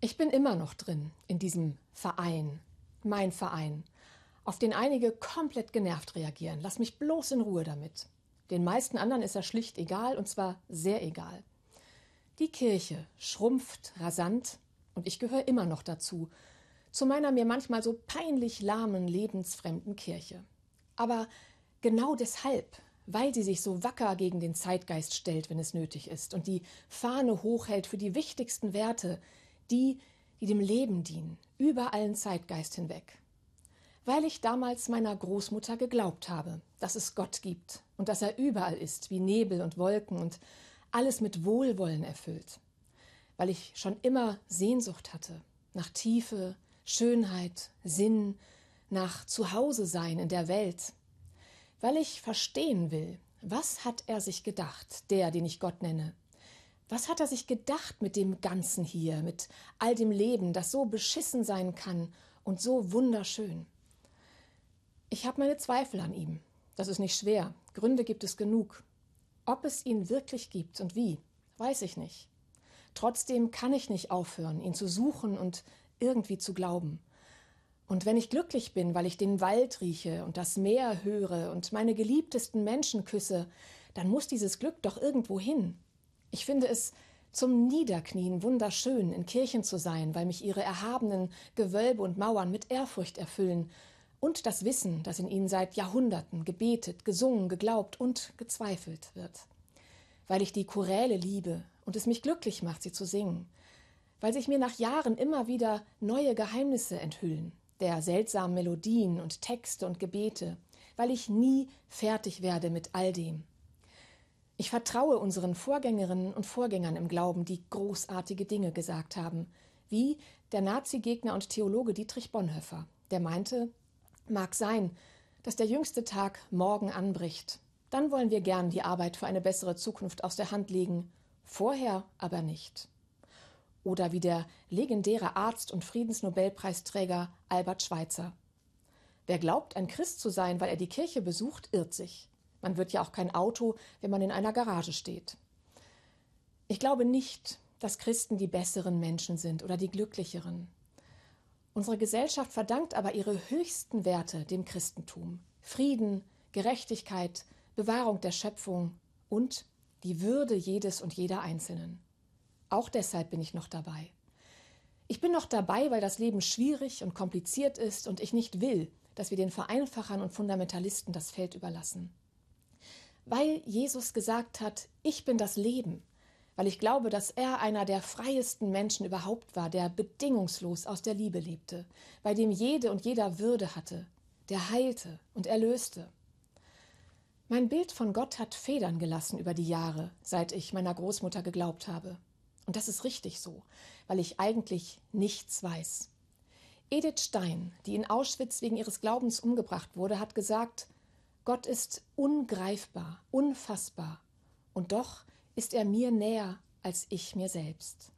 Ich bin immer noch drin in diesem Verein, mein Verein, auf den einige komplett genervt reagieren. Lass mich bloß in Ruhe damit. Den meisten anderen ist er schlicht egal, und zwar sehr egal. Die Kirche schrumpft rasant, und ich gehöre immer noch dazu, zu meiner mir manchmal so peinlich lahmen, lebensfremden Kirche. Aber genau deshalb, weil sie sich so wacker gegen den Zeitgeist stellt, wenn es nötig ist, und die Fahne hochhält für die wichtigsten Werte, die, die dem Leben dienen, über allen Zeitgeist hinweg. Weil ich damals meiner Großmutter geglaubt habe, dass es Gott gibt und dass er überall ist, wie Nebel und Wolken und alles mit Wohlwollen erfüllt. Weil ich schon immer Sehnsucht hatte nach Tiefe, Schönheit, Sinn, nach Zuhause sein in der Welt. Weil ich verstehen will, was hat er sich gedacht, der, den ich Gott nenne, was hat er sich gedacht mit dem Ganzen hier, mit all dem Leben, das so beschissen sein kann und so wunderschön? Ich habe meine Zweifel an ihm. Das ist nicht schwer. Gründe gibt es genug. Ob es ihn wirklich gibt und wie, weiß ich nicht. Trotzdem kann ich nicht aufhören, ihn zu suchen und irgendwie zu glauben. Und wenn ich glücklich bin, weil ich den Wald rieche und das Meer höre und meine geliebtesten Menschen küsse, dann muss dieses Glück doch irgendwo hin. Ich finde es zum Niederknien wunderschön, in Kirchen zu sein, weil mich ihre erhabenen Gewölbe und Mauern mit Ehrfurcht erfüllen und das Wissen, dass in ihnen seit Jahrhunderten gebetet, gesungen, geglaubt und gezweifelt wird. Weil ich die Choräle liebe und es mich glücklich macht, sie zu singen. Weil sich mir nach Jahren immer wieder neue Geheimnisse enthüllen, der seltsamen Melodien und Texte und Gebete, weil ich nie fertig werde mit all dem. Ich vertraue unseren Vorgängerinnen und Vorgängern im Glauben, die großartige Dinge gesagt haben, wie der Nazi-Gegner und Theologe Dietrich Bonhoeffer, der meinte, mag sein, dass der jüngste Tag morgen anbricht. Dann wollen wir gern die Arbeit für eine bessere Zukunft aus der Hand legen, vorher aber nicht. Oder wie der legendäre Arzt und Friedensnobelpreisträger Albert Schweitzer. Wer glaubt, ein Christ zu sein, weil er die Kirche besucht, irrt sich. Man wird ja auch kein Auto, wenn man in einer Garage steht. Ich glaube nicht, dass Christen die besseren Menschen sind oder die glücklicheren. Unsere Gesellschaft verdankt aber ihre höchsten Werte dem Christentum. Frieden, Gerechtigkeit, Bewahrung der Schöpfung und die Würde jedes und jeder Einzelnen. Auch deshalb bin ich noch dabei. Ich bin noch dabei, weil das Leben schwierig und kompliziert ist und ich nicht will, dass wir den Vereinfachern und Fundamentalisten das Feld überlassen weil Jesus gesagt hat, ich bin das Leben, weil ich glaube, dass er einer der freiesten Menschen überhaupt war, der bedingungslos aus der Liebe lebte, bei dem jede und jeder Würde hatte, der heilte und erlöste. Mein Bild von Gott hat Federn gelassen über die Jahre, seit ich meiner Großmutter geglaubt habe. Und das ist richtig so, weil ich eigentlich nichts weiß. Edith Stein, die in Auschwitz wegen ihres Glaubens umgebracht wurde, hat gesagt, Gott ist ungreifbar, unfassbar, und doch ist er mir näher als ich mir selbst.